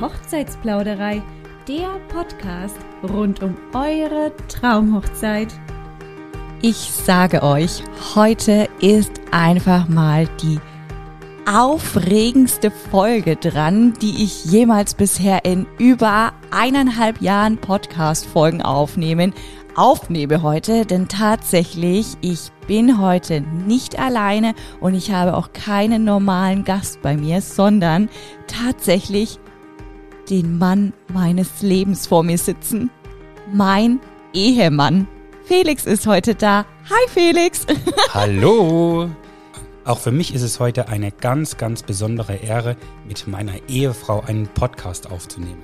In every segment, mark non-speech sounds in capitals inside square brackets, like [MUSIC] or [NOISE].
Hochzeitsplauderei, der Podcast rund um eure Traumhochzeit. Ich sage euch, heute ist einfach mal die aufregendste Folge dran, die ich jemals bisher in über eineinhalb Jahren Podcast-Folgen aufnehmen, aufnehme heute, denn tatsächlich, ich bin heute nicht alleine und ich habe auch keinen normalen Gast bei mir, sondern tatsächlich den Mann meines Lebens vor mir sitzen. Mein Ehemann. Felix ist heute da. Hi Felix. [LAUGHS] Hallo. Auch für mich ist es heute eine ganz, ganz besondere Ehre, mit meiner Ehefrau einen Podcast aufzunehmen.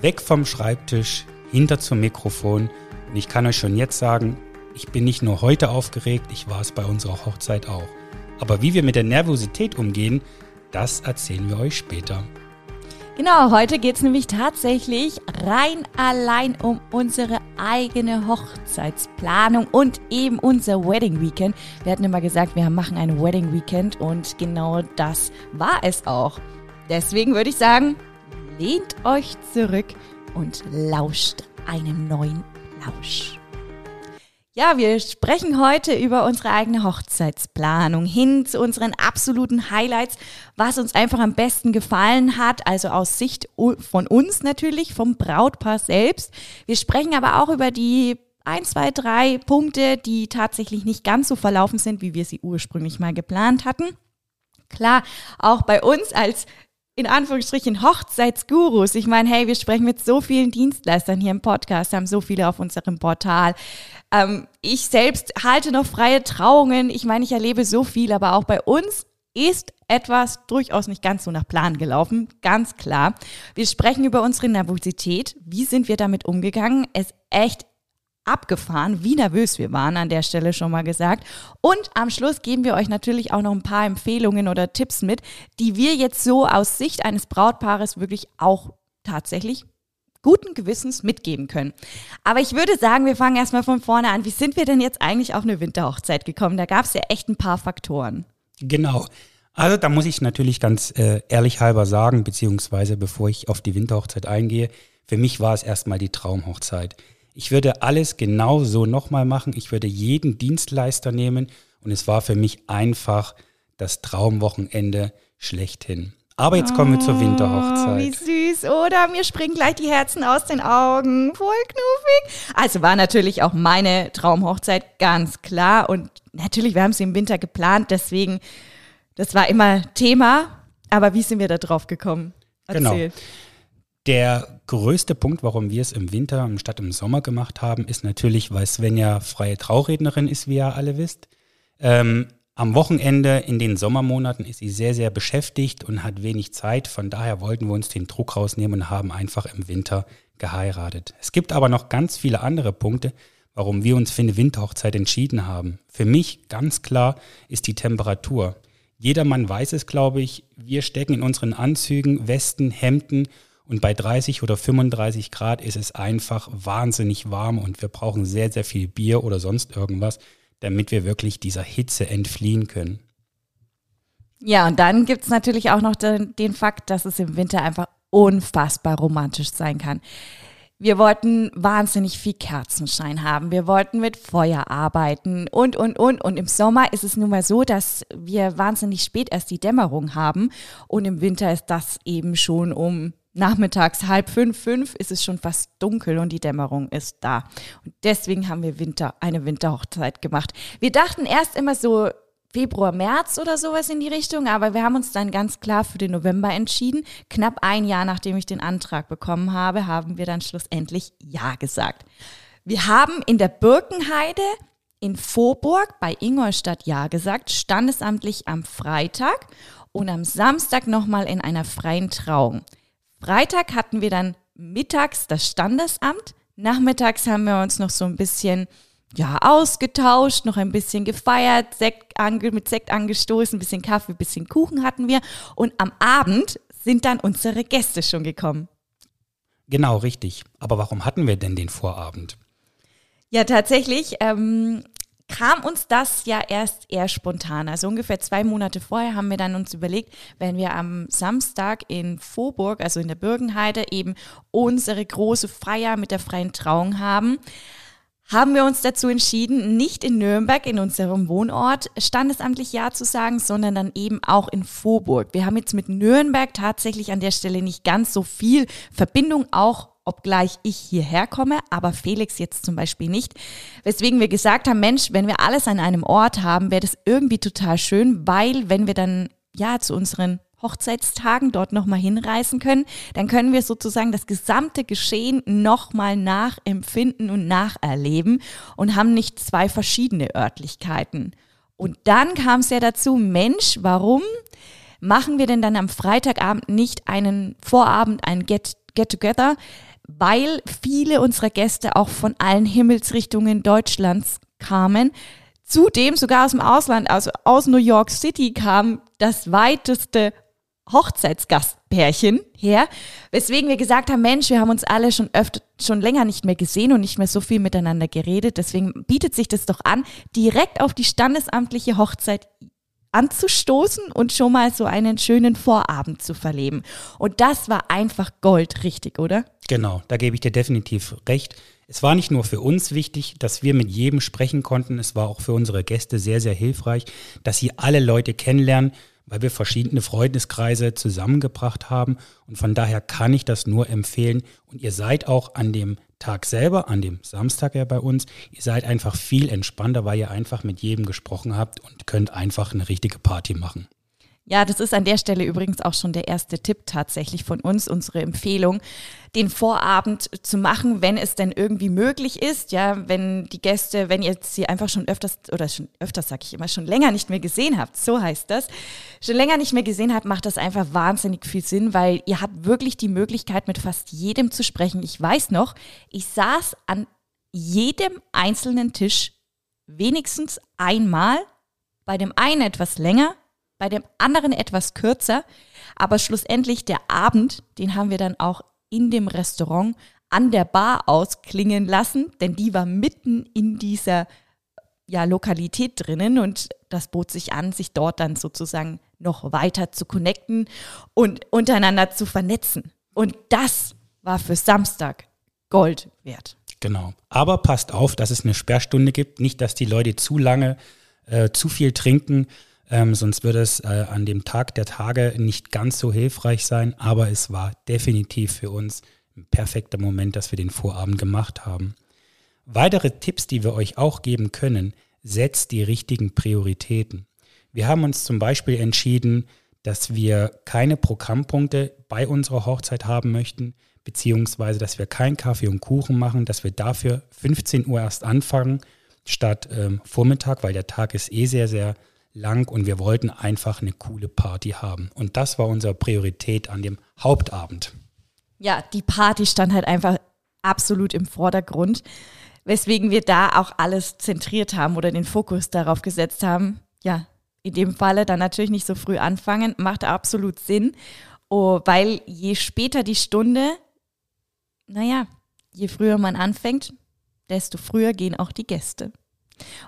Weg vom Schreibtisch, hinter zum Mikrofon. Und ich kann euch schon jetzt sagen, ich bin nicht nur heute aufgeregt, ich war es bei unserer Hochzeit auch. Aber wie wir mit der Nervosität umgehen, das erzählen wir euch später. Genau, heute geht's nämlich tatsächlich rein allein um unsere eigene Hochzeitsplanung und eben unser Wedding Weekend. Wir hatten immer gesagt, wir machen ein Wedding Weekend und genau das war es auch. Deswegen würde ich sagen, lehnt euch zurück und lauscht einem neuen Lausch. Ja, wir sprechen heute über unsere eigene Hochzeitsplanung hin zu unseren absoluten Highlights, was uns einfach am besten gefallen hat, also aus Sicht von uns natürlich, vom Brautpaar selbst. Wir sprechen aber auch über die ein, zwei, drei Punkte, die tatsächlich nicht ganz so verlaufen sind, wie wir sie ursprünglich mal geplant hatten. Klar, auch bei uns als in Anführungsstrichen Hochzeitsgurus. Ich meine, hey, wir sprechen mit so vielen Dienstleistern hier im Podcast, haben so viele auf unserem Portal. Ähm, ich selbst halte noch freie Trauungen. Ich meine, ich erlebe so viel, aber auch bei uns ist etwas durchaus nicht ganz so nach Plan gelaufen, ganz klar. Wir sprechen über unsere Nervosität. Wie sind wir damit umgegangen? Es echt abgefahren, wie nervös wir waren an der Stelle schon mal gesagt. Und am Schluss geben wir euch natürlich auch noch ein paar Empfehlungen oder Tipps mit, die wir jetzt so aus Sicht eines Brautpaares wirklich auch tatsächlich guten Gewissens mitgeben können. Aber ich würde sagen, wir fangen erstmal von vorne an. Wie sind wir denn jetzt eigentlich auf eine Winterhochzeit gekommen? Da gab es ja echt ein paar Faktoren. Genau. Also da muss ich natürlich ganz äh, ehrlich halber sagen, beziehungsweise bevor ich auf die Winterhochzeit eingehe, für mich war es erstmal die Traumhochzeit. Ich würde alles genau so nochmal machen. Ich würde jeden Dienstleister nehmen und es war für mich einfach das Traumwochenende schlechthin. Aber jetzt kommen wir zur Winterhochzeit. Oh, wie süß, oder? Mir springen gleich die Herzen aus den Augen. Voll knuffig. Also war natürlich auch meine Traumhochzeit, ganz klar. Und natürlich, wir haben sie im Winter geplant, deswegen, das war immer Thema. Aber wie sind wir da drauf gekommen? Genau. Erzähl. Genau. Der größte Punkt, warum wir es im Winter statt im Sommer gemacht haben, ist natürlich, weil Svenja freie Traurednerin ist, wie ihr alle wisst. Ähm, am Wochenende in den Sommermonaten ist sie sehr, sehr beschäftigt und hat wenig Zeit. Von daher wollten wir uns den Druck rausnehmen und haben einfach im Winter geheiratet. Es gibt aber noch ganz viele andere Punkte, warum wir uns für eine Winterhochzeit entschieden haben. Für mich ganz klar ist die Temperatur. Jedermann weiß es, glaube ich. Wir stecken in unseren Anzügen, Westen, Hemden und bei 30 oder 35 Grad ist es einfach wahnsinnig warm und wir brauchen sehr, sehr viel Bier oder sonst irgendwas, damit wir wirklich dieser Hitze entfliehen können. Ja, und dann gibt es natürlich auch noch den, den Fakt, dass es im Winter einfach unfassbar romantisch sein kann. Wir wollten wahnsinnig viel Kerzenschein haben. Wir wollten mit Feuer arbeiten und, und, und. Und im Sommer ist es nun mal so, dass wir wahnsinnig spät erst die Dämmerung haben. Und im Winter ist das eben schon um nachmittags halb fünf, fünf ist es schon fast dunkel und die Dämmerung ist da. Und deswegen haben wir Winter, eine Winterhochzeit gemacht. Wir dachten erst immer so Februar, März oder sowas in die Richtung, aber wir haben uns dann ganz klar für den November entschieden. Knapp ein Jahr nachdem ich den Antrag bekommen habe, haben wir dann schlussendlich Ja gesagt. Wir haben in der Birkenheide in Vorburg bei Ingolstadt Ja gesagt, standesamtlich am Freitag und am Samstag nochmal in einer freien Trauung. Freitag hatten wir dann mittags das Standesamt. Nachmittags haben wir uns noch so ein bisschen ja, ausgetauscht, noch ein bisschen gefeiert, Sekt mit Sekt angestoßen, ein bisschen Kaffee, ein bisschen Kuchen hatten wir. Und am Abend sind dann unsere Gäste schon gekommen. Genau, richtig. Aber warum hatten wir denn den Vorabend? Ja, tatsächlich ähm, kam uns das ja erst eher spontan. Also ungefähr zwei Monate vorher haben wir dann uns überlegt, wenn wir am Samstag in Vorburg, also in der Bürgenheide, eben unsere große Feier mit der freien Trauung haben, haben wir uns dazu entschieden, nicht in Nürnberg, in unserem Wohnort, standesamtlich Ja zu sagen, sondern dann eben auch in Vorburg. Wir haben jetzt mit Nürnberg tatsächlich an der Stelle nicht ganz so viel Verbindung, auch obgleich ich hierher komme, aber Felix jetzt zum Beispiel nicht. Weswegen wir gesagt haben, Mensch, wenn wir alles an einem Ort haben, wäre das irgendwie total schön, weil wenn wir dann ja zu unseren Hochzeitstagen dort nochmal hinreisen können, dann können wir sozusagen das gesamte Geschehen nochmal nachempfinden und nacherleben und haben nicht zwei verschiedene Örtlichkeiten. Und dann kam es ja dazu, Mensch, warum machen wir denn dann am Freitagabend nicht einen Vorabend, ein Get-Together, weil viele unserer Gäste auch von allen Himmelsrichtungen Deutschlands kamen. Zudem sogar aus dem Ausland, also aus New York City kam das weiteste Hochzeitsgastpärchen her, weswegen wir gesagt haben, Mensch, wir haben uns alle schon öfter, schon länger nicht mehr gesehen und nicht mehr so viel miteinander geredet. Deswegen bietet sich das doch an, direkt auf die standesamtliche Hochzeit anzustoßen und schon mal so einen schönen Vorabend zu verleben. Und das war einfach Gold, richtig, oder? Genau, da gebe ich dir definitiv recht. Es war nicht nur für uns wichtig, dass wir mit jedem sprechen konnten, es war auch für unsere Gäste sehr, sehr hilfreich, dass sie alle Leute kennenlernen, weil wir verschiedene Freundeskreise zusammengebracht haben. Und von daher kann ich das nur empfehlen. Und ihr seid auch an dem Tag selber, an dem Samstag ja bei uns, ihr seid einfach viel entspannter, weil ihr einfach mit jedem gesprochen habt und könnt einfach eine richtige Party machen. Ja, das ist an der Stelle übrigens auch schon der erste Tipp tatsächlich von uns, unsere Empfehlung, den Vorabend zu machen, wenn es denn irgendwie möglich ist. Ja, wenn die Gäste, wenn ihr sie einfach schon öfters, oder schon öfters sage ich immer, schon länger nicht mehr gesehen habt, so heißt das, schon länger nicht mehr gesehen habt, macht das einfach wahnsinnig viel Sinn, weil ihr habt wirklich die Möglichkeit, mit fast jedem zu sprechen. Ich weiß noch, ich saß an jedem einzelnen Tisch wenigstens einmal, bei dem einen etwas länger, bei dem anderen etwas kürzer. Aber schlussendlich der Abend, den haben wir dann auch in dem Restaurant an der Bar ausklingen lassen, denn die war mitten in dieser ja, Lokalität drinnen und das bot sich an, sich dort dann sozusagen noch weiter zu connecten und untereinander zu vernetzen. Und das war für Samstag Gold wert. Genau. Aber passt auf, dass es eine Sperrstunde gibt. Nicht, dass die Leute zu lange äh, zu viel trinken, ähm, sonst würde es äh, an dem Tag der Tage nicht ganz so hilfreich sein, aber es war definitiv für uns ein perfekter Moment, dass wir den Vorabend gemacht haben. Weitere Tipps, die wir euch auch geben können, setzt die richtigen Prioritäten. Wir haben uns zum Beispiel entschieden, dass wir keine Programmpunkte bei unserer Hochzeit haben möchten, beziehungsweise dass wir keinen Kaffee und Kuchen machen, dass wir dafür 15 Uhr erst anfangen statt ähm, Vormittag, weil der Tag ist eh sehr, sehr lang und wir wollten einfach eine coole Party haben. Und das war unsere Priorität an dem Hauptabend. Ja, die Party stand halt einfach absolut im Vordergrund, weswegen wir da auch alles zentriert haben oder den Fokus darauf gesetzt haben. Ja, in dem Falle dann natürlich nicht so früh anfangen, macht absolut Sinn, oh, weil je später die Stunde, naja, je früher man anfängt, desto früher gehen auch die Gäste.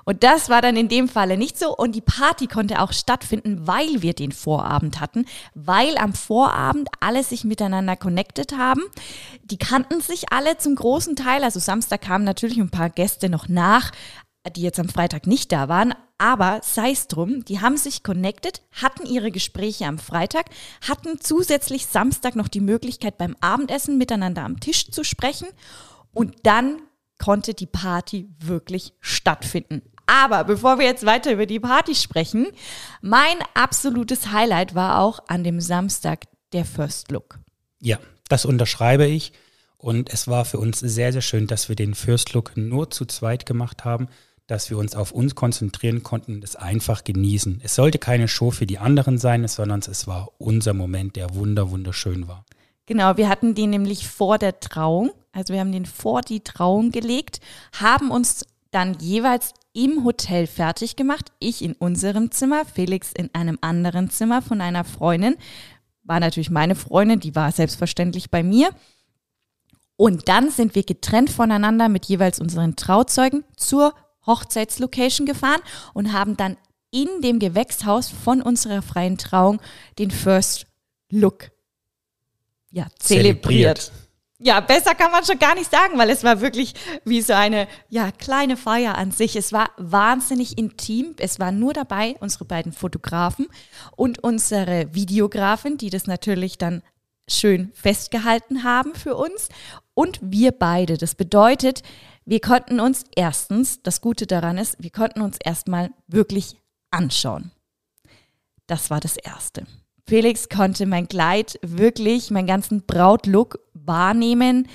Und das war dann in dem Falle nicht so. Und die Party konnte auch stattfinden, weil wir den Vorabend hatten, weil am Vorabend alle sich miteinander connected haben. Die kannten sich alle zum großen Teil. Also Samstag kamen natürlich ein paar Gäste noch nach, die jetzt am Freitag nicht da waren. Aber sei es drum, die haben sich connected, hatten ihre Gespräche am Freitag, hatten zusätzlich Samstag noch die Möglichkeit beim Abendessen miteinander am Tisch zu sprechen. Und dann konnte die Party wirklich stattfinden. Aber bevor wir jetzt weiter über die Party sprechen, mein absolutes Highlight war auch an dem Samstag der First Look. Ja, das unterschreibe ich. Und es war für uns sehr, sehr schön, dass wir den First Look nur zu zweit gemacht haben, dass wir uns auf uns konzentrieren konnten und es einfach genießen. Es sollte keine Show für die anderen sein, sondern es war unser Moment, der wunder, wunderschön war. Genau, wir hatten den nämlich vor der Trauung also wir haben den vor die Trauung gelegt, haben uns dann jeweils im Hotel fertig gemacht. Ich in unserem Zimmer, Felix in einem anderen Zimmer von einer Freundin. War natürlich meine Freundin, die war selbstverständlich bei mir. Und dann sind wir getrennt voneinander mit jeweils unseren Trauzeugen zur Hochzeitslocation gefahren und haben dann in dem Gewächshaus von unserer freien Trauung den First Look ja, zelebriert. zelebriert. Ja, besser kann man schon gar nicht sagen, weil es war wirklich wie so eine ja, kleine Feier an sich. Es war wahnsinnig intim. Es waren nur dabei unsere beiden Fotografen und unsere Videografin, die das natürlich dann schön festgehalten haben für uns und wir beide. Das bedeutet, wir konnten uns erstens, das Gute daran ist, wir konnten uns erstmal wirklich anschauen. Das war das Erste. Felix konnte mein Kleid wirklich, meinen ganzen Brautlook wahrnehmen,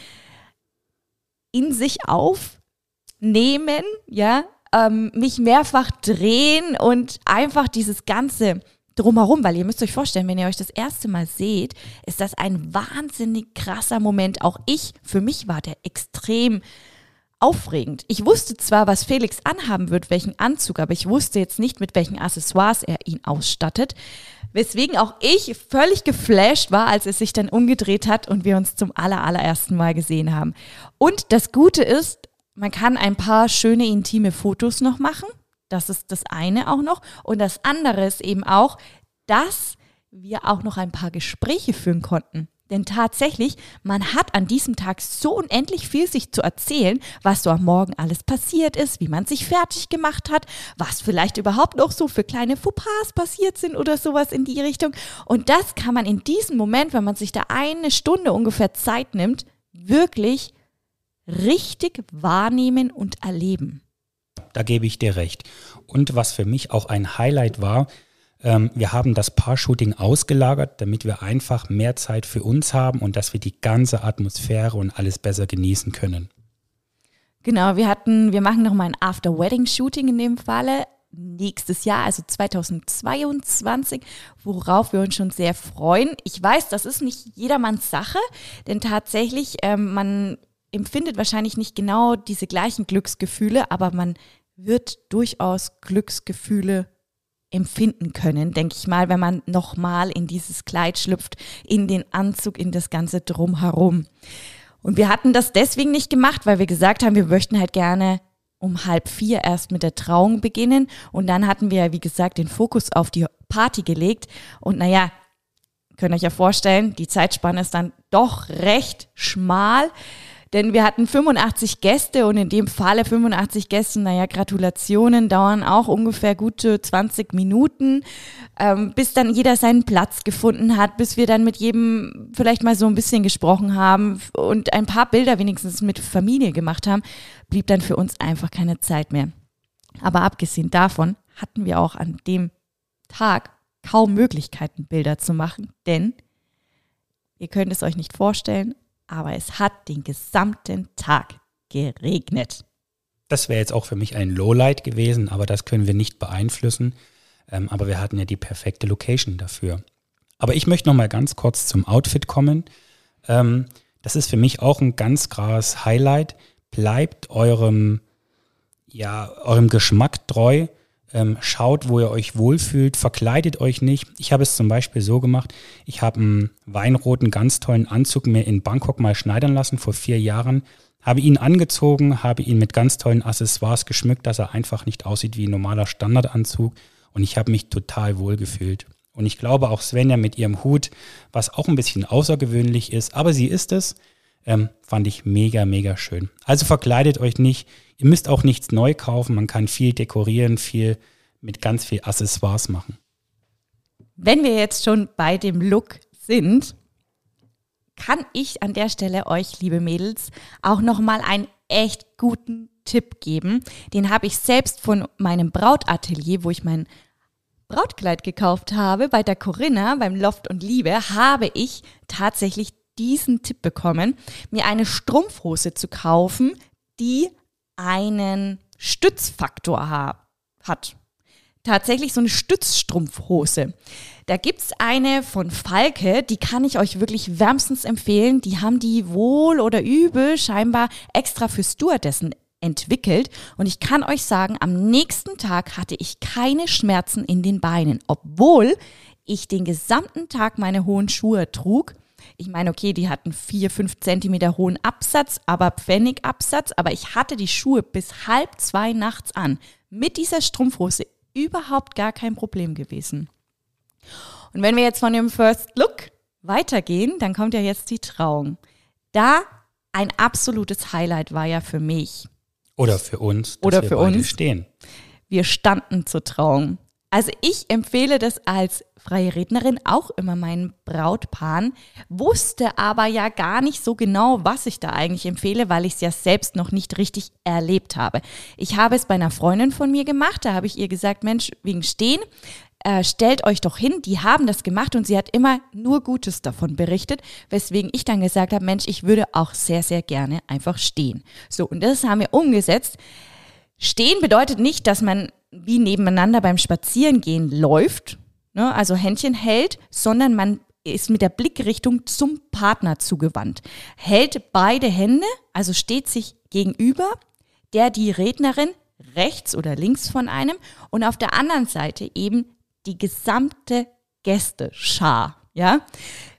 in sich aufnehmen, ja, ähm, mich mehrfach drehen und einfach dieses ganze drumherum, weil ihr müsst euch vorstellen, wenn ihr euch das erste Mal seht, ist das ein wahnsinnig krasser Moment. Auch ich, für mich war der extrem aufregend. Ich wusste zwar, was Felix anhaben wird, welchen Anzug, aber ich wusste jetzt nicht, mit welchen Accessoires er ihn ausstattet. Weswegen auch ich völlig geflasht war, als es sich dann umgedreht hat und wir uns zum aller, allerersten Mal gesehen haben. Und das Gute ist, man kann ein paar schöne intime Fotos noch machen. Das ist das eine auch noch. Und das andere ist eben auch, dass wir auch noch ein paar Gespräche führen konnten. Denn tatsächlich, man hat an diesem Tag so unendlich viel sich zu erzählen, was so am Morgen alles passiert ist, wie man sich fertig gemacht hat, was vielleicht überhaupt noch so für kleine Fauxpas passiert sind oder sowas in die Richtung. Und das kann man in diesem Moment, wenn man sich da eine Stunde ungefähr Zeit nimmt, wirklich richtig wahrnehmen und erleben. Da gebe ich dir recht. Und was für mich auch ein Highlight war, ähm, wir haben das Paar-Shooting ausgelagert, damit wir einfach mehr Zeit für uns haben und dass wir die ganze Atmosphäre und alles besser genießen können. Genau, wir hatten, wir machen nochmal ein After-Wedding-Shooting in dem Falle nächstes Jahr, also 2022, worauf wir uns schon sehr freuen. Ich weiß, das ist nicht jedermanns Sache, denn tatsächlich, ähm, man empfindet wahrscheinlich nicht genau diese gleichen Glücksgefühle, aber man wird durchaus Glücksgefühle empfinden können, denke ich mal, wenn man nochmal in dieses Kleid schlüpft, in den Anzug, in das ganze Drumherum. Und wir hatten das deswegen nicht gemacht, weil wir gesagt haben, wir möchten halt gerne um halb vier erst mit der Trauung beginnen. Und dann hatten wir, wie gesagt, den Fokus auf die Party gelegt. Und naja, könnt ihr euch ja vorstellen, die Zeitspanne ist dann doch recht schmal. Denn wir hatten 85 Gäste und in dem Falle 85 Gäste, naja, Gratulationen dauern auch ungefähr gute 20 Minuten, ähm, bis dann jeder seinen Platz gefunden hat, bis wir dann mit jedem vielleicht mal so ein bisschen gesprochen haben und ein paar Bilder wenigstens mit Familie gemacht haben, blieb dann für uns einfach keine Zeit mehr. Aber abgesehen davon hatten wir auch an dem Tag kaum Möglichkeiten, Bilder zu machen, denn ihr könnt es euch nicht vorstellen, aber es hat den gesamten Tag geregnet. Das wäre jetzt auch für mich ein Lowlight gewesen, aber das können wir nicht beeinflussen. Ähm, aber wir hatten ja die perfekte Location dafür. Aber ich möchte noch mal ganz kurz zum Outfit kommen. Ähm, das ist für mich auch ein ganz krasses Highlight. Bleibt eurem, ja, eurem Geschmack treu. Ähm, schaut, wo ihr euch wohlfühlt, verkleidet euch nicht. Ich habe es zum Beispiel so gemacht, ich habe einen weinroten, ganz tollen Anzug mir in Bangkok mal schneidern lassen vor vier Jahren, habe ihn angezogen, habe ihn mit ganz tollen Accessoires geschmückt, dass er einfach nicht aussieht wie ein normaler Standardanzug und ich habe mich total wohl gefühlt. Und ich glaube auch Svenja mit ihrem Hut, was auch ein bisschen außergewöhnlich ist, aber sie ist es, ähm, fand ich mega, mega schön. Also verkleidet euch nicht. Ihr müsst auch nichts neu kaufen. Man kann viel dekorieren, viel mit ganz viel Accessoires machen. Wenn wir jetzt schon bei dem Look sind, kann ich an der Stelle euch, liebe Mädels, auch nochmal einen echt guten Tipp geben. Den habe ich selbst von meinem Brautatelier, wo ich mein Brautkleid gekauft habe, bei der Corinna, beim Loft und Liebe, habe ich tatsächlich diesen Tipp bekommen, mir eine Strumpfhose zu kaufen, die einen Stützfaktor ha hat. Tatsächlich so eine Stützstrumpfhose. Da gibt es eine von Falke, die kann ich euch wirklich wärmstens empfehlen. Die haben die wohl oder übel scheinbar extra für Stewardessen entwickelt. Und ich kann euch sagen, am nächsten Tag hatte ich keine Schmerzen in den Beinen, obwohl ich den gesamten Tag meine hohen Schuhe trug Ich meine, okay, die hatten vier, fünf Zentimeter hohen Absatz, aber Pfennigabsatz, aber ich hatte die Schuhe bis halb zwei nachts an. Mit dieser Strumpfhose überhaupt gar kein Problem gewesen. Und wenn wir jetzt von dem First Look weitergehen, dann kommt ja jetzt die Trauung. Da ein absolutes Highlight war ja für mich. Oder für uns. Oder für uns. stehen. Wir standen zur Trauung. Also ich empfehle das als freie Rednerin auch immer meinen Brautpaaren, wusste aber ja gar nicht so genau, was ich da eigentlich empfehle, weil ich es ja selbst noch nicht richtig erlebt habe. Ich habe es bei einer Freundin von mir gemacht, da habe ich ihr gesagt, Mensch, wegen Stehen, äh, stellt euch doch hin, die haben das gemacht und sie hat immer nur Gutes davon berichtet, weswegen ich dann gesagt habe, Mensch, ich würde auch sehr, sehr gerne einfach stehen. So, und das haben wir umgesetzt. Stehen bedeutet nicht, dass man wie nebeneinander beim Spazierengehen läuft, ne, also Händchen hält, sondern man ist mit der Blickrichtung zum Partner zugewandt. Hält beide Hände, also steht sich gegenüber, der die Rednerin rechts oder links von einem und auf der anderen Seite eben die gesamte Gästeschar, ja?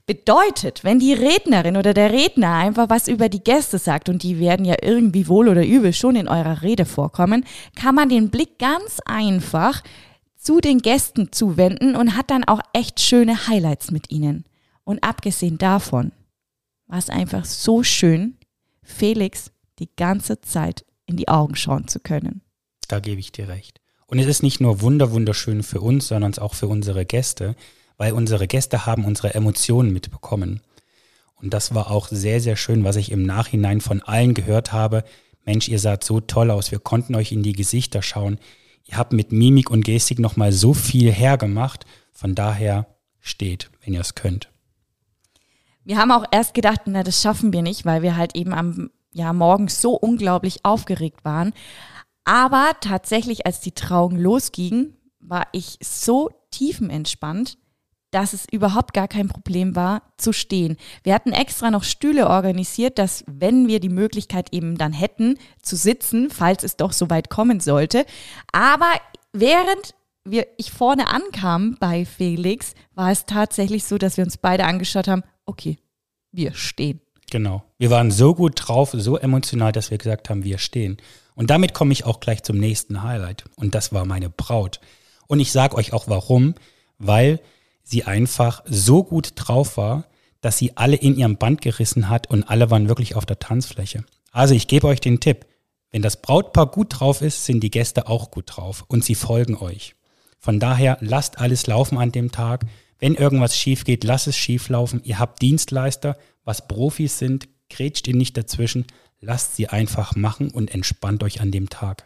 Bedeutet, wenn die Rednerin oder der Redner einfach was über die Gäste sagt und die werden ja irgendwie wohl oder übel schon in eurer Rede vorkommen, kann man den Blick ganz einfach zu den Gästen zuwenden und hat dann auch echt schöne Highlights mit ihnen. Und abgesehen davon war es einfach so schön, Felix die ganze Zeit in die Augen schauen zu können. Da gebe ich dir recht. Und es ist nicht nur wunder wunderschön für uns, sondern auch für unsere Gäste, weil unsere Gäste haben unsere Emotionen mitbekommen. Und das war auch sehr, sehr schön, was ich im Nachhinein von allen gehört habe. Mensch, ihr saht so toll aus, wir konnten euch in die Gesichter schauen. Ihr habt mit Mimik und Gestik nochmal so viel hergemacht. Von daher steht, wenn ihr es könnt. Wir haben auch erst gedacht, na, das schaffen wir nicht, weil wir halt eben am ja, morgens so unglaublich aufgeregt waren. Aber tatsächlich, als die Trauung losging, war ich so tiefenentspannt, dass es überhaupt gar kein Problem war, zu stehen. Wir hatten extra noch Stühle organisiert, dass wenn wir die Möglichkeit eben dann hätten, zu sitzen, falls es doch so weit kommen sollte. Aber während wir, ich vorne ankam bei Felix, war es tatsächlich so, dass wir uns beide angeschaut haben, okay, wir stehen. Genau. Wir waren so gut drauf, so emotional, dass wir gesagt haben, wir stehen. Und damit komme ich auch gleich zum nächsten Highlight. Und das war meine Braut. Und ich sage euch auch warum, weil sie einfach so gut drauf war, dass sie alle in ihrem Band gerissen hat und alle waren wirklich auf der Tanzfläche. Also ich gebe euch den Tipp. Wenn das Brautpaar gut drauf ist, sind die Gäste auch gut drauf und sie folgen euch. Von daher lasst alles laufen an dem Tag. Wenn irgendwas schief geht, lasst es schief laufen. Ihr habt Dienstleister, was Profis sind, grätscht ihr nicht dazwischen. Lasst sie einfach machen und entspannt euch an dem Tag.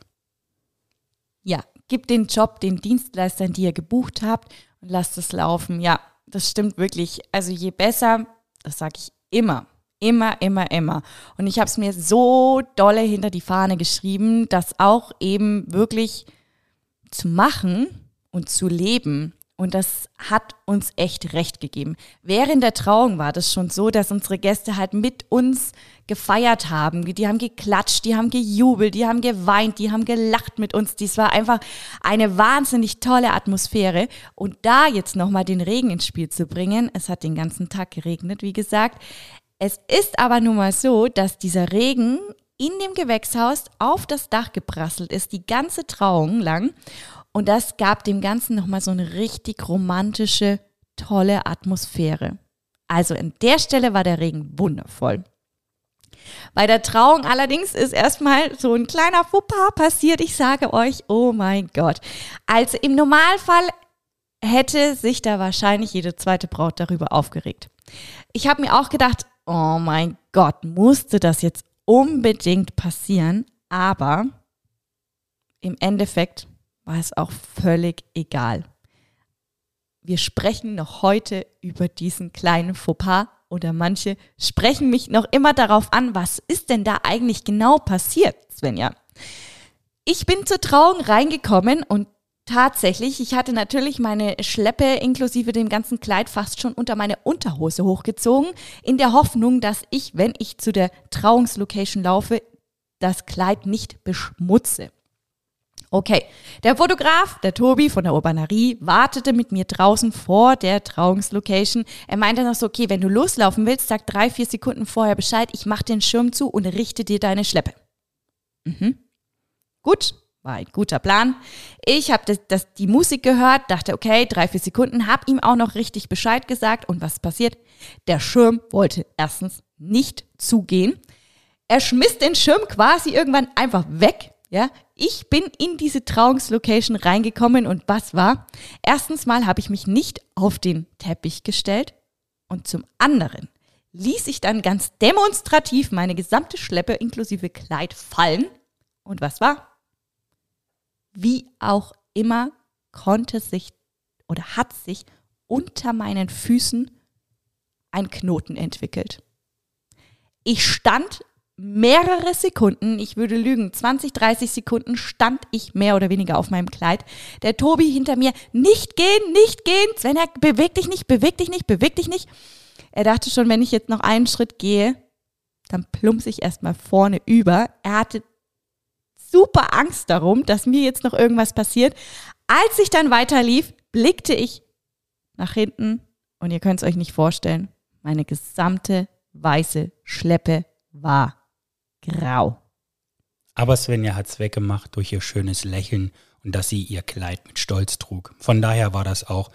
Ja, gebt den Job den Dienstleistern, die ihr gebucht habt und lasst es laufen. Ja, das stimmt wirklich. Also je besser, das sage ich immer, immer, immer, immer. Und ich habe es mir so dolle hinter die Fahne geschrieben, das auch eben wirklich zu machen und zu leben und das hat uns echt recht gegeben. Während der Trauung war das schon so, dass unsere Gäste halt mit uns gefeiert haben. Die haben geklatscht, die haben gejubelt, die haben geweint, die haben gelacht mit uns. Dies war einfach eine wahnsinnig tolle Atmosphäre. Und da jetzt nochmal den Regen ins Spiel zu bringen, es hat den ganzen Tag geregnet, wie gesagt. Es ist aber nun mal so, dass dieser Regen in dem Gewächshaus auf das Dach geprasselt ist, die ganze Trauung lang. Und das gab dem Ganzen nochmal so eine richtig romantische, tolle Atmosphäre. Also an der Stelle war der Regen wundervoll. Bei der Trauung allerdings ist erstmal so ein kleiner Fauxpas passiert. Ich sage euch, oh mein Gott. Also im Normalfall hätte sich da wahrscheinlich jede zweite Braut darüber aufgeregt. Ich habe mir auch gedacht, oh mein Gott, musste das jetzt unbedingt passieren? Aber im Endeffekt war es auch völlig egal. Wir sprechen noch heute über diesen kleinen Fauxpas oder manche sprechen mich noch immer darauf an, was ist denn da eigentlich genau passiert, Svenja? Ich bin zur Trauung reingekommen und tatsächlich, ich hatte natürlich meine Schleppe inklusive dem ganzen Kleid fast schon unter meine Unterhose hochgezogen, in der Hoffnung, dass ich, wenn ich zu der Trauungslocation laufe, das Kleid nicht beschmutze. Okay, der Fotograf, der Tobi von der Urbanerie, wartete mit mir draußen vor der Trauungslocation. Er meinte noch so, okay, wenn du loslaufen willst, sag drei, vier Sekunden vorher Bescheid, ich mach den Schirm zu und richte dir deine Schleppe. Mhm. Gut, war ein guter Plan. Ich habe das, das, die Musik gehört, dachte, okay, drei, vier Sekunden, habe ihm auch noch richtig Bescheid gesagt. Und was passiert? Der Schirm wollte erstens nicht zugehen. Er schmiss den Schirm quasi irgendwann einfach weg ja, ich bin in diese Trauungslocation reingekommen und was war? Erstens mal habe ich mich nicht auf den Teppich gestellt und zum anderen ließ ich dann ganz demonstrativ meine gesamte Schleppe inklusive Kleid fallen. Und was war? Wie auch immer konnte sich oder hat sich unter meinen Füßen ein Knoten entwickelt. Ich stand mehrere Sekunden, ich würde lügen, 20, 30 Sekunden stand ich mehr oder weniger auf meinem Kleid. Der Tobi hinter mir, nicht gehen, nicht gehen. Sven, beweg dich nicht, beweg dich nicht, beweg dich nicht. Er dachte schon, wenn ich jetzt noch einen Schritt gehe, dann plumpse ich erstmal vorne über. Er hatte super Angst darum, dass mir jetzt noch irgendwas passiert. Als ich dann weiterlief, blickte ich nach hinten und ihr könnt es euch nicht vorstellen, meine gesamte weiße Schleppe war grau. Aber Svenja hat es weggemacht durch ihr schönes Lächeln und dass sie ihr Kleid mit Stolz trug. Von daher war das auch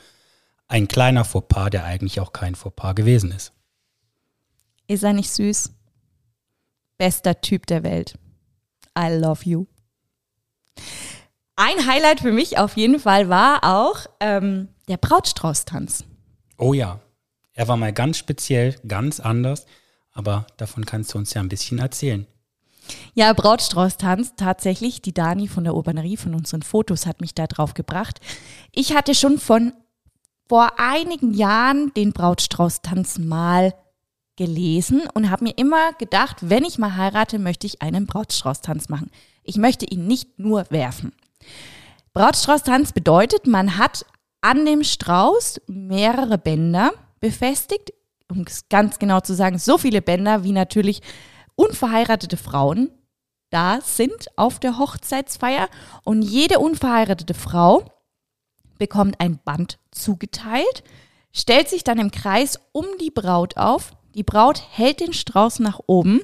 ein kleiner Fauxpas, der eigentlich auch kein Fauxpas gewesen ist. Ist er nicht süß? Bester Typ der Welt. I love you. Ein Highlight für mich auf jeden Fall war auch ähm, der Brautstrauß-Tanz. Oh ja, er war mal ganz speziell, ganz anders, aber davon kannst du uns ja ein bisschen erzählen. Ja, Brautstrauß-Tanz, tatsächlich. Die Dani von der Urbanerie, von unseren Fotos, hat mich da drauf gebracht. Ich hatte schon von vor einigen Jahren den Brautstrauß-Tanz mal gelesen und habe mir immer gedacht, wenn ich mal heirate, möchte ich einen Brautstrauß-Tanz machen. Ich möchte ihn nicht nur werfen. Brautstrauß-Tanz bedeutet, man hat an dem Strauß mehrere Bänder befestigt, um es ganz genau zu sagen, so viele Bänder, wie natürlich unverheiratete Frauen da sind auf der Hochzeitsfeier und jede unverheiratete Frau bekommt ein Band zugeteilt, stellt sich dann im Kreis um die Braut auf. Die Braut hält den Strauß nach oben.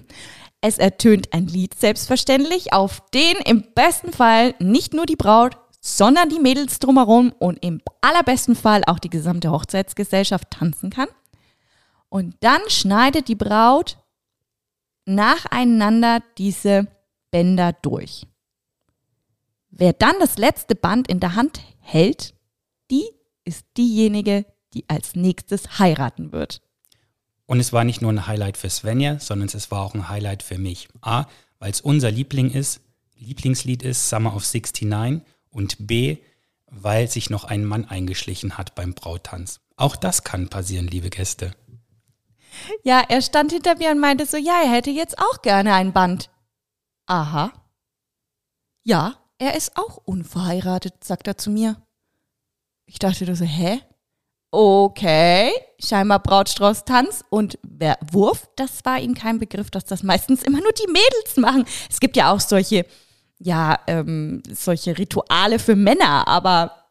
Es ertönt ein Lied selbstverständlich, auf den im besten Fall nicht nur die Braut, sondern die Mädels drumherum und im allerbesten Fall auch die gesamte Hochzeitsgesellschaft tanzen kann. Und dann schneidet die Braut nacheinander diese Bänder durch. Wer dann das letzte Band in der Hand hält, die ist diejenige, die als nächstes heiraten wird. Und es war nicht nur ein Highlight für Svenja, sondern es war auch ein Highlight für mich. A, weil es unser Liebling ist, Lieblingslied ist, Summer of 69 und B, weil sich noch ein Mann eingeschlichen hat beim Brautanz. Auch das kann passieren, liebe Gäste. Ja, er stand hinter mir und meinte so, ja, er hätte jetzt auch gerne ein Band. Aha. Ja, er ist auch unverheiratet, sagt er zu mir. Ich dachte so, hä? Okay, scheinbar Brautstrauß Tanz und Wurf, das war ihm kein Begriff, dass das meistens immer nur die Mädels machen. Es gibt ja auch solche, ja, ähm, solche Rituale für Männer, aber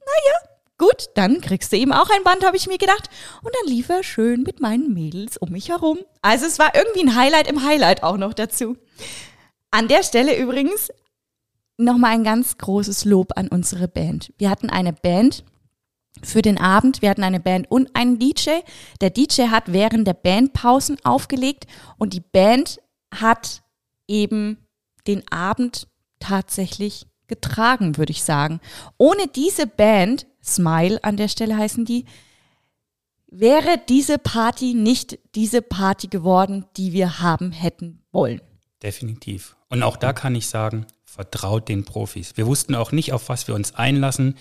naja, Gut, dann kriegst du eben auch ein Band, habe ich mir gedacht. Und dann lief er schön mit meinen Mädels um mich herum. Also es war irgendwie ein Highlight im Highlight auch noch dazu. An der Stelle übrigens nochmal ein ganz großes Lob an unsere Band. Wir hatten eine Band für den Abend. Wir hatten eine Band und einen DJ. Der DJ hat während der Bandpausen aufgelegt und die Band hat eben den Abend tatsächlich getragen, würde ich sagen. Ohne diese Band Smile an der Stelle heißen die, wäre diese Party nicht diese Party geworden, die wir haben hätten wollen. Definitiv. Und auch da kann ich sagen, vertraut den Profis. Wir wussten auch nicht, auf was wir uns einlassen,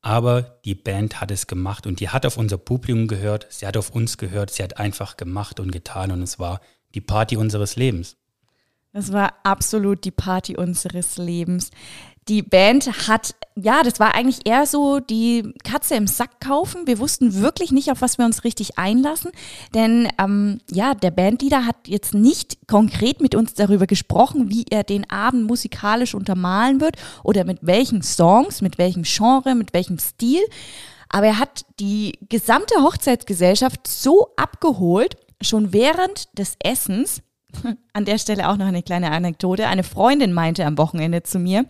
aber die Band hat es gemacht und die hat auf unser Publikum gehört, sie hat auf uns gehört, sie hat einfach gemacht und getan und es war die Party unseres Lebens. Das war absolut die Party unseres Lebens. Die Band hat, ja, das war eigentlich eher so die Katze im Sack kaufen. Wir wussten wirklich nicht, auf was wir uns richtig einlassen. Denn ähm, ja, der Bandleader hat jetzt nicht konkret mit uns darüber gesprochen, wie er den Abend musikalisch untermalen wird oder mit welchen Songs, mit welchem Genre, mit welchem Stil. Aber er hat die gesamte Hochzeitsgesellschaft so abgeholt, schon während des Essens. [LAUGHS] An der Stelle auch noch eine kleine Anekdote. Eine Freundin meinte am Wochenende zu mir,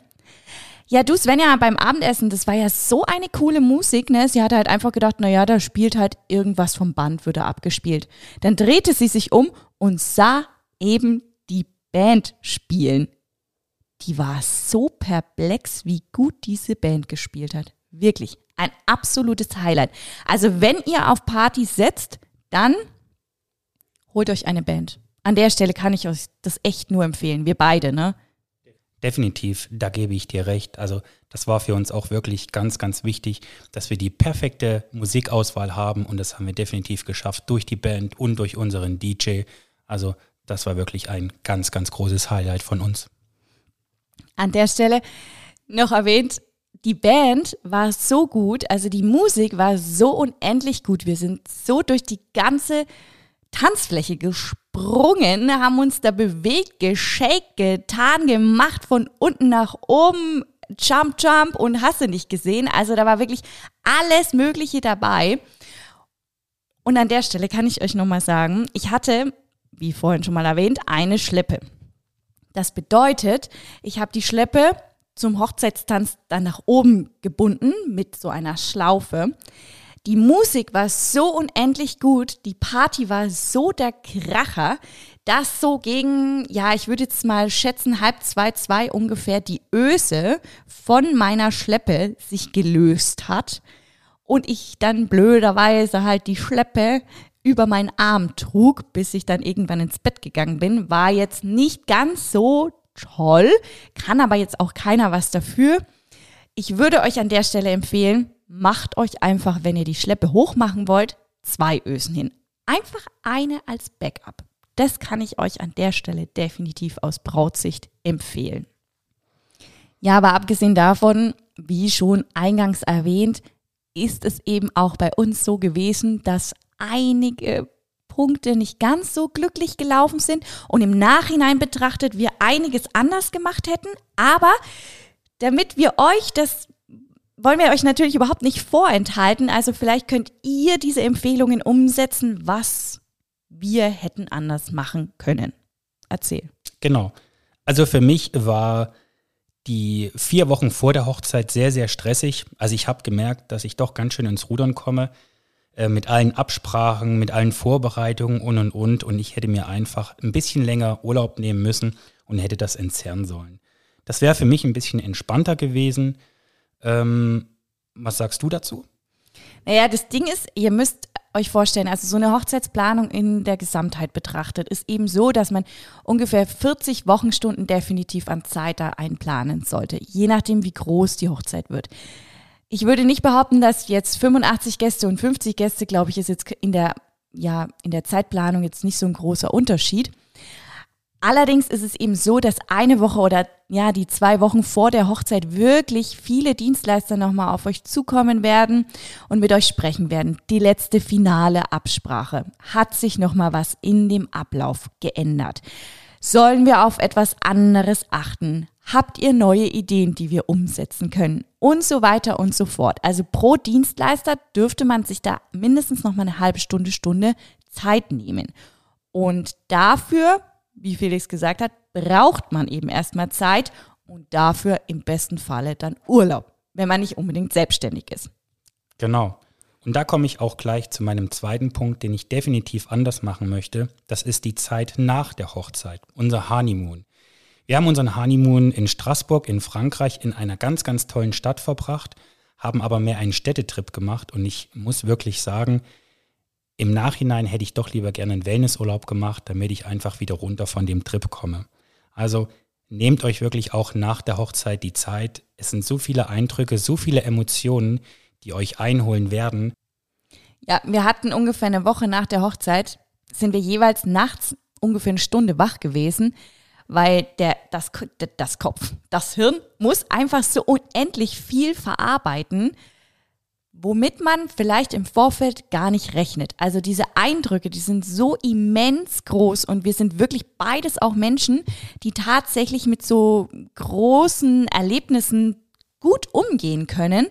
ja, du Svenja, beim Abendessen, das war ja so eine coole Musik, ne? Sie hatte halt einfach gedacht, naja, da spielt halt irgendwas vom Band, wird da abgespielt. Dann drehte sie sich um und sah eben die Band spielen. Die war so perplex, wie gut diese Band gespielt hat. Wirklich, ein absolutes Highlight. Also wenn ihr auf Partys setzt, dann holt euch eine Band. An der Stelle kann ich euch das echt nur empfehlen. Wir beide, ne? Definitiv, da gebe ich dir recht. Also das war für uns auch wirklich ganz, ganz wichtig, dass wir die perfekte Musikauswahl haben und das haben wir definitiv geschafft durch die Band und durch unseren DJ. Also das war wirklich ein ganz, ganz großes Highlight von uns. An der Stelle noch erwähnt, die Band war so gut, also die Musik war so unendlich gut. Wir sind so durch die ganze Tanzfläche gesprungen, haben uns da bewegt, geshakt, getan, gemacht, von unten nach oben, Jump, Jump und hast du nicht gesehen. Also da war wirklich alles Mögliche dabei. Und an der Stelle kann ich euch nochmal sagen, ich hatte, wie vorhin schon mal erwähnt, eine Schleppe. Das bedeutet, ich habe die Schleppe zum Hochzeitstanz dann nach oben gebunden mit so einer Schlaufe. Die Musik war so unendlich gut, die Party war so der Kracher, dass so gegen, ja, ich würde jetzt mal schätzen, halb zwei, zwei ungefähr die Öse von meiner Schleppe sich gelöst hat und ich dann blöderweise halt die Schleppe über meinen Arm trug, bis ich dann irgendwann ins Bett gegangen bin, war jetzt nicht ganz so toll, kann aber jetzt auch keiner was dafür. Ich würde euch an der Stelle empfehlen, macht euch einfach, wenn ihr die Schleppe hochmachen wollt, zwei Ösen hin. Einfach eine als Backup. Das kann ich euch an der Stelle definitiv aus Brautsicht empfehlen. Ja, aber abgesehen davon, wie schon eingangs erwähnt, ist es eben auch bei uns so gewesen, dass einige Punkte nicht ganz so glücklich gelaufen sind und im Nachhinein betrachtet wir einiges anders gemacht hätten. Aber damit wir euch das wollen wir euch natürlich überhaupt nicht vorenthalten. Also vielleicht könnt ihr diese Empfehlungen umsetzen, was wir hätten anders machen können. Erzähl. Genau. Also für mich war die vier Wochen vor der Hochzeit sehr, sehr stressig. Also ich habe gemerkt, dass ich doch ganz schön ins Rudern komme äh, mit allen Absprachen, mit allen Vorbereitungen und und und. Und ich hätte mir einfach ein bisschen länger Urlaub nehmen müssen und hätte das entzerren sollen. Das wäre für mich ein bisschen entspannter gewesen. Ähm, was sagst du dazu? Naja, das Ding ist, ihr müsst euch vorstellen, also so eine Hochzeitsplanung in der Gesamtheit betrachtet, ist eben so, dass man ungefähr 40 Wochenstunden definitiv an Zeit da einplanen sollte, je nachdem, wie groß die Hochzeit wird. Ich würde nicht behaupten, dass jetzt 85 Gäste und 50 Gäste, glaube ich, ist jetzt in der, ja, in der Zeitplanung jetzt nicht so ein großer Unterschied. Allerdings ist es eben so, dass eine Woche oder ja, die zwei Wochen vor der Hochzeit wirklich viele Dienstleister nochmal auf euch zukommen werden und mit euch sprechen werden. Die letzte finale Absprache. Hat sich nochmal was in dem Ablauf geändert? Sollen wir auf etwas anderes achten? Habt ihr neue Ideen, die wir umsetzen können? Und so weiter und so fort. Also pro Dienstleister dürfte man sich da mindestens nochmal eine halbe Stunde, Stunde Zeit nehmen. Und dafür wie Felix gesagt hat, braucht man eben erstmal Zeit und dafür im besten Falle dann Urlaub, wenn man nicht unbedingt selbstständig ist. Genau. Und da komme ich auch gleich zu meinem zweiten Punkt, den ich definitiv anders machen möchte. Das ist die Zeit nach der Hochzeit, unser Honeymoon. Wir haben unseren Honeymoon in Straßburg in Frankreich in einer ganz, ganz tollen Stadt verbracht, haben aber mehr einen Städtetrip gemacht und ich muss wirklich sagen, im Nachhinein hätte ich doch lieber gerne einen Wellnessurlaub gemacht, damit ich einfach wieder runter von dem Trip komme. Also nehmt euch wirklich auch nach der Hochzeit die Zeit. Es sind so viele Eindrücke, so viele Emotionen, die euch einholen werden. Ja, wir hatten ungefähr eine Woche nach der Hochzeit, sind wir jeweils nachts ungefähr eine Stunde wach gewesen, weil der, das, das Kopf, das Hirn muss einfach so unendlich viel verarbeiten, womit man vielleicht im Vorfeld gar nicht rechnet. Also diese Eindrücke, die sind so immens groß und wir sind wirklich beides auch Menschen, die tatsächlich mit so großen Erlebnissen gut umgehen können,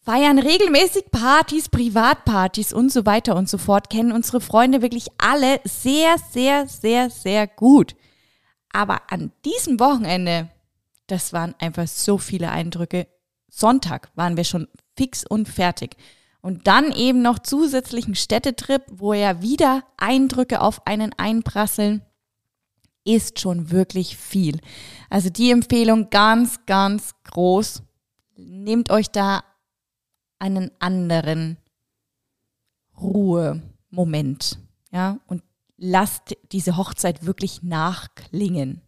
feiern regelmäßig Partys, Privatpartys und so weiter und so fort, kennen unsere Freunde wirklich alle sehr, sehr, sehr, sehr gut. Aber an diesem Wochenende, das waren einfach so viele Eindrücke. Sonntag waren wir schon fix und fertig. Und dann eben noch zusätzlichen Städtetrip, wo ja wieder Eindrücke auf einen einprasseln, ist schon wirklich viel. Also die Empfehlung ganz, ganz groß. Nehmt euch da einen anderen Ruhemoment, ja, und lasst diese Hochzeit wirklich nachklingen.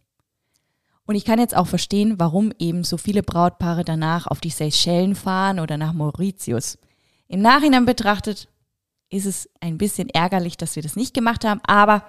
Und ich kann jetzt auch verstehen, warum eben so viele Brautpaare danach auf die Seychellen fahren oder nach Mauritius. Im Nachhinein betrachtet ist es ein bisschen ärgerlich, dass wir das nicht gemacht haben, aber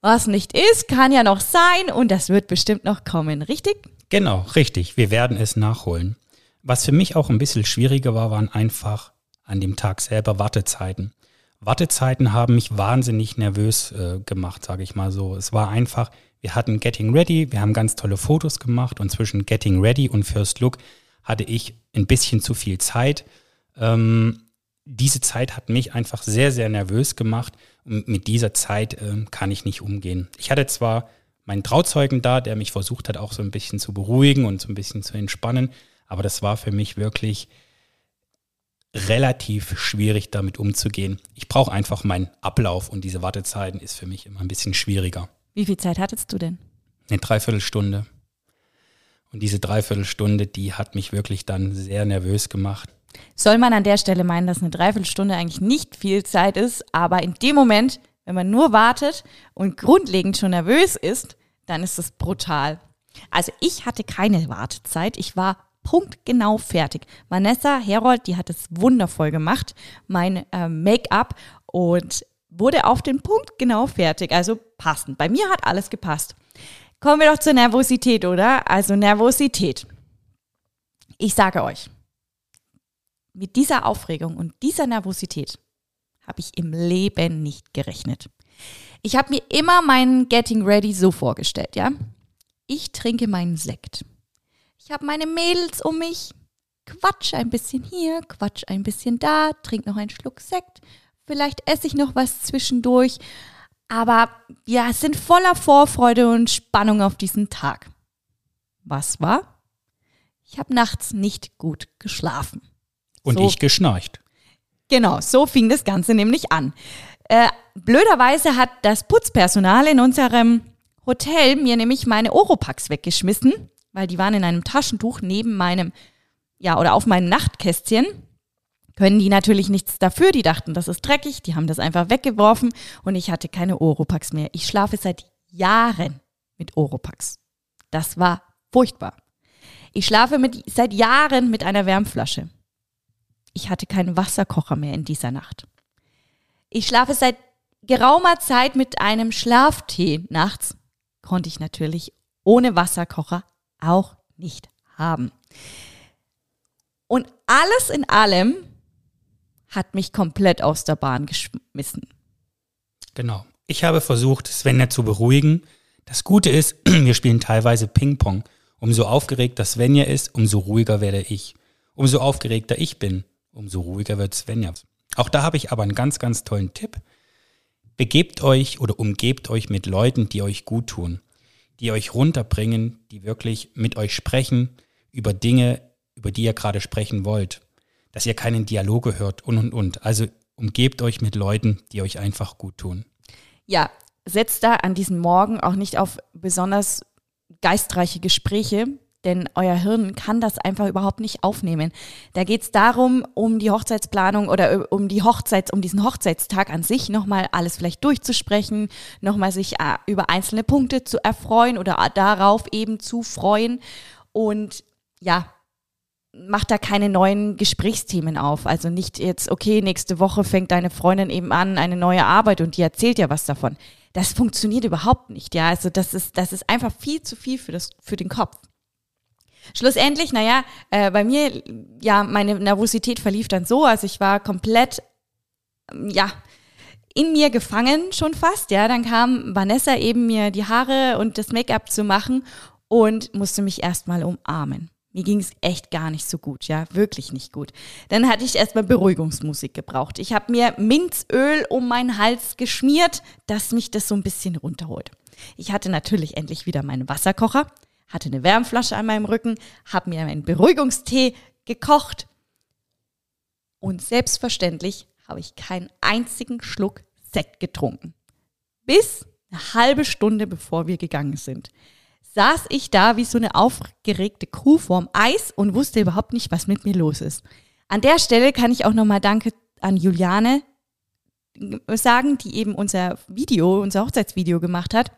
was nicht ist, kann ja noch sein und das wird bestimmt noch kommen, richtig? Genau, richtig. Wir werden es nachholen. Was für mich auch ein bisschen schwieriger war, waren einfach an dem Tag selber Wartezeiten. Wartezeiten haben mich wahnsinnig nervös äh, gemacht, sage ich mal so. Es war einfach, wir hatten Getting Ready, wir haben ganz tolle Fotos gemacht und zwischen Getting Ready und First Look hatte ich ein bisschen zu viel Zeit. Ähm, diese Zeit hat mich einfach sehr, sehr nervös gemacht und mit dieser Zeit äh, kann ich nicht umgehen. Ich hatte zwar meinen Trauzeugen da, der mich versucht hat, auch so ein bisschen zu beruhigen und so ein bisschen zu entspannen, aber das war für mich wirklich relativ schwierig, damit umzugehen. Ich brauche einfach meinen Ablauf und diese Wartezeiten ist für mich immer ein bisschen schwieriger. Wie viel Zeit hattest du denn? Eine Dreiviertelstunde. Und diese Dreiviertelstunde, die hat mich wirklich dann sehr nervös gemacht. Soll man an der Stelle meinen, dass eine Dreiviertelstunde eigentlich nicht viel Zeit ist, aber in dem Moment, wenn man nur wartet und grundlegend schon nervös ist, dann ist das brutal. Also ich hatte keine Wartezeit. Ich war punktgenau fertig. Vanessa Herold, die hat es wundervoll gemacht, mein äh, Make-up und wurde auf den Punkt genau fertig, also passend. Bei mir hat alles gepasst. Kommen wir doch zur Nervosität, oder? Also Nervosität. Ich sage euch, mit dieser Aufregung und dieser Nervosität habe ich im Leben nicht gerechnet. Ich habe mir immer meinen Getting Ready so vorgestellt, ja? Ich trinke meinen Sekt. Ich habe meine Mädels um mich, quatsch ein bisschen hier, quatsch ein bisschen da, trink noch einen Schluck Sekt, vielleicht esse ich noch was zwischendurch. Aber wir sind voller Vorfreude und Spannung auf diesen Tag. Was war? Ich habe nachts nicht gut geschlafen. Und so, ich geschnarcht. Genau, so fing das Ganze nämlich an. Äh, blöderweise hat das Putzpersonal in unserem Hotel mir nämlich meine Oropax weggeschmissen, weil die waren in einem Taschentuch neben meinem, ja, oder auf meinem Nachtkästchen können die natürlich nichts dafür. Die dachten, das ist dreckig, die haben das einfach weggeworfen und ich hatte keine Oropax mehr. Ich schlafe seit Jahren mit Oropax. Das war furchtbar. Ich schlafe mit, seit Jahren mit einer Wärmflasche. Ich hatte keinen Wasserkocher mehr in dieser Nacht. Ich schlafe seit geraumer Zeit mit einem Schlaftee nachts. Konnte ich natürlich ohne Wasserkocher auch nicht haben. Und alles in allem hat mich komplett aus der Bahn geschmissen. Genau. Ich habe versucht, Svenja zu beruhigen. Das Gute ist, [CLEARS THROAT] wir spielen teilweise Ping-Pong. Umso aufgeregter Svenja ist, umso ruhiger werde ich. Umso aufgeregter ich bin, umso ruhiger wird Svenja. Auch da habe ich aber einen ganz, ganz tollen Tipp. Begebt euch oder umgebt euch mit Leuten, die euch gut tun, die euch runterbringen, die wirklich mit euch sprechen über Dinge, über die ihr gerade sprechen wollt dass ihr keinen Dialoge hört und und und. Also umgebt euch mit Leuten, die euch einfach gut tun. Ja, setzt da an diesem Morgen auch nicht auf besonders geistreiche Gespräche, denn euer Hirn kann das einfach überhaupt nicht aufnehmen. Da geht es darum, um die Hochzeitsplanung oder um die Hochzeits, um diesen Hochzeitstag an sich nochmal alles vielleicht durchzusprechen, nochmal sich äh, über einzelne Punkte zu erfreuen oder darauf eben zu freuen. Und ja, macht da keine neuen Gesprächsthemen auf. Also nicht jetzt, okay, nächste Woche fängt deine Freundin eben an, eine neue Arbeit und die erzählt ja was davon. Das funktioniert überhaupt nicht, ja. Also das ist, das ist einfach viel zu viel für, das, für den Kopf. Schlussendlich, naja, äh, bei mir, ja, meine Nervosität verlief dann so, also ich war komplett, ja, in mir gefangen schon fast, ja. Dann kam Vanessa eben mir die Haare und das Make-up zu machen und musste mich erstmal umarmen. Mir ging es echt gar nicht so gut, ja, wirklich nicht gut. Dann hatte ich erstmal Beruhigungsmusik gebraucht. Ich habe mir Minzöl um meinen Hals geschmiert, dass mich das so ein bisschen runterholt. Ich hatte natürlich endlich wieder meinen Wasserkocher, hatte eine Wärmflasche an meinem Rücken, habe mir einen Beruhigungstee gekocht und selbstverständlich habe ich keinen einzigen Schluck Sekt getrunken. Bis eine halbe Stunde bevor wir gegangen sind saß ich da wie so eine aufgeregte Kuh vorm Eis und wusste überhaupt nicht, was mit mir los ist. An der Stelle kann ich auch nochmal Danke an Juliane sagen, die eben unser Video, unser Hochzeitsvideo gemacht hat.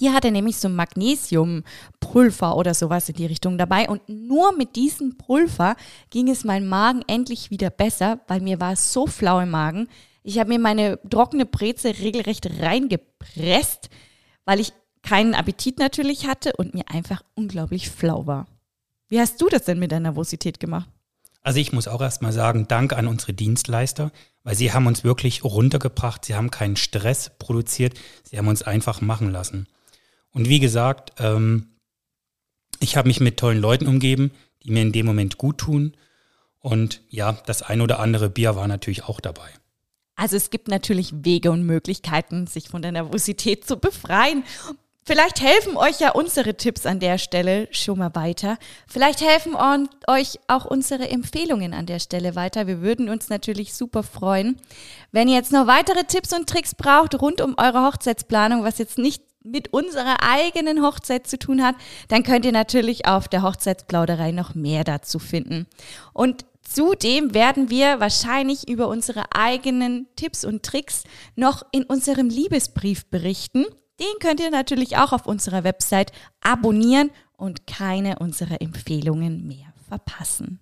Die hatte nämlich so Magnesiumpulver oder sowas in die Richtung dabei und nur mit diesem Pulver ging es meinem Magen endlich wieder besser, weil mir war es so flau im Magen. Ich habe mir meine trockene Breze regelrecht reingepresst, weil ich keinen Appetit natürlich hatte und mir einfach unglaublich flau war. Wie hast du das denn mit der Nervosität gemacht? Also ich muss auch erstmal sagen, Dank an unsere Dienstleister, weil sie haben uns wirklich runtergebracht, sie haben keinen Stress produziert, sie haben uns einfach machen lassen. Und wie gesagt, ähm, ich habe mich mit tollen Leuten umgeben, die mir in dem Moment gut tun. Und ja, das ein oder andere Bier war natürlich auch dabei. Also es gibt natürlich Wege und Möglichkeiten, sich von der Nervosität zu befreien. Vielleicht helfen euch ja unsere Tipps an der Stelle schon mal weiter. Vielleicht helfen euch auch unsere Empfehlungen an der Stelle weiter. Wir würden uns natürlich super freuen. Wenn ihr jetzt noch weitere Tipps und Tricks braucht rund um eure Hochzeitsplanung, was jetzt nicht mit unserer eigenen Hochzeit zu tun hat, dann könnt ihr natürlich auf der Hochzeitsplauderei noch mehr dazu finden. Und Zudem werden wir wahrscheinlich über unsere eigenen Tipps und Tricks noch in unserem Liebesbrief berichten. Den könnt ihr natürlich auch auf unserer Website abonnieren und keine unserer Empfehlungen mehr verpassen.